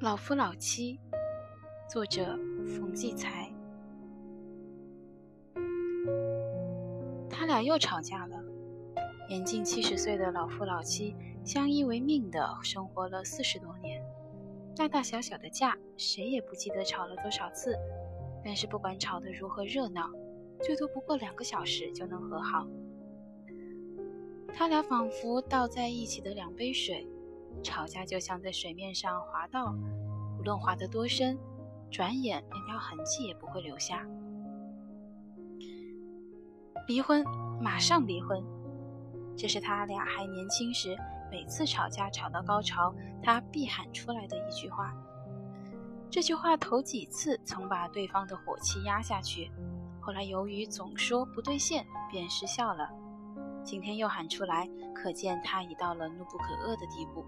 老夫老妻，作者冯骥才。他俩又吵架了。年近七十岁的老夫老妻相依为命的生活了四十多年，大大小小的架，谁也不记得吵了多少次。但是不管吵得如何热闹，最多不过两个小时就能和好。他俩仿佛倒在一起的两杯水。吵架就像在水面上滑道，无论滑得多深，转眼连条痕迹也不会留下。离婚，马上离婚，这是他俩还年轻时每次吵架吵到高潮，他必喊出来的一句话。这句话头几次曾把对方的火气压下去，后来由于总说不兑现，便失效了。今天又喊出来，可见他已到了怒不可遏的地步。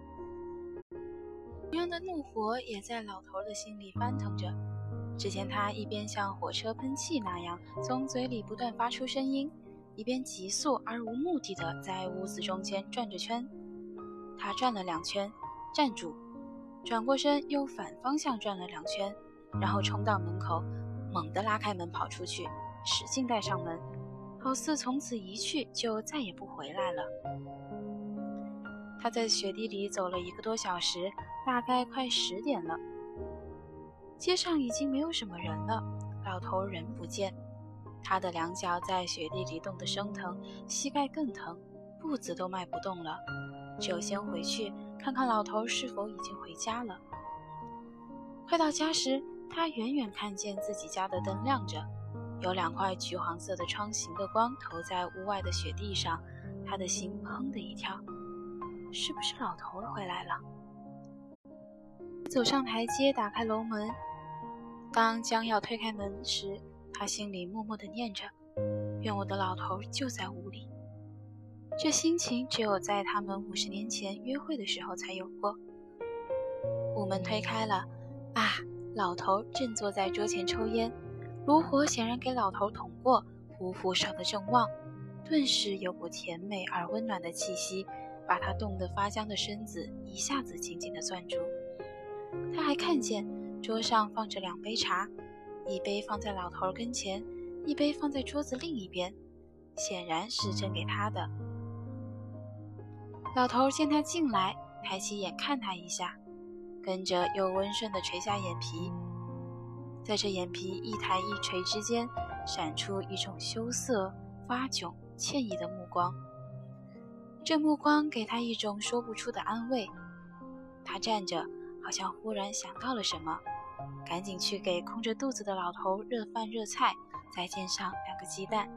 同样的怒火也在老头的心里翻腾着。只见他一边像火车喷气那样从嘴里不断发出声音，一边急速而无目的的在屋子中间转着圈。他转了两圈，站住，转过身又反方向转了两圈，然后冲到门口，猛地拉开门跑出去，使劲带上门，好似从此一去就再也不回来了。他在雪地里走了一个多小时，大概快十点了。街上已经没有什么人了，老头人不见。他的两脚在雪地里冻得生疼，膝盖更疼，步子都迈不动了。只有先回去看看老头是否已经回家了。快到家时，他远远看见自己家的灯亮着，有两块橘黄色的窗形的光投在屋外的雪地上，他的心砰的一跳。是不是老头回来了？走上台阶，打开楼门。当将要推开门时，他心里默默地念着：“愿我的老头就在屋里。”这心情只有在他们五十年前约会的时候才有过。屋门推开了，啊，老头正坐在桌前抽烟，炉火显然给老头捅过，呼呼烧得正旺，顿时有股甜美而温暖的气息。把他冻得发僵的身子一下子紧紧地攥住。他还看见桌上放着两杯茶，一杯放在老头跟前，一杯放在桌子另一边，显然是斟给他的。老头见他进来，抬起眼看他一下，跟着又温顺地垂下眼皮，在这眼皮一抬一垂之间，闪出一种羞涩、发窘、歉意的目光。这目光给他一种说不出的安慰。他站着，好像忽然想到了什么，赶紧去给空着肚子的老头热饭热菜，再煎上两个鸡蛋。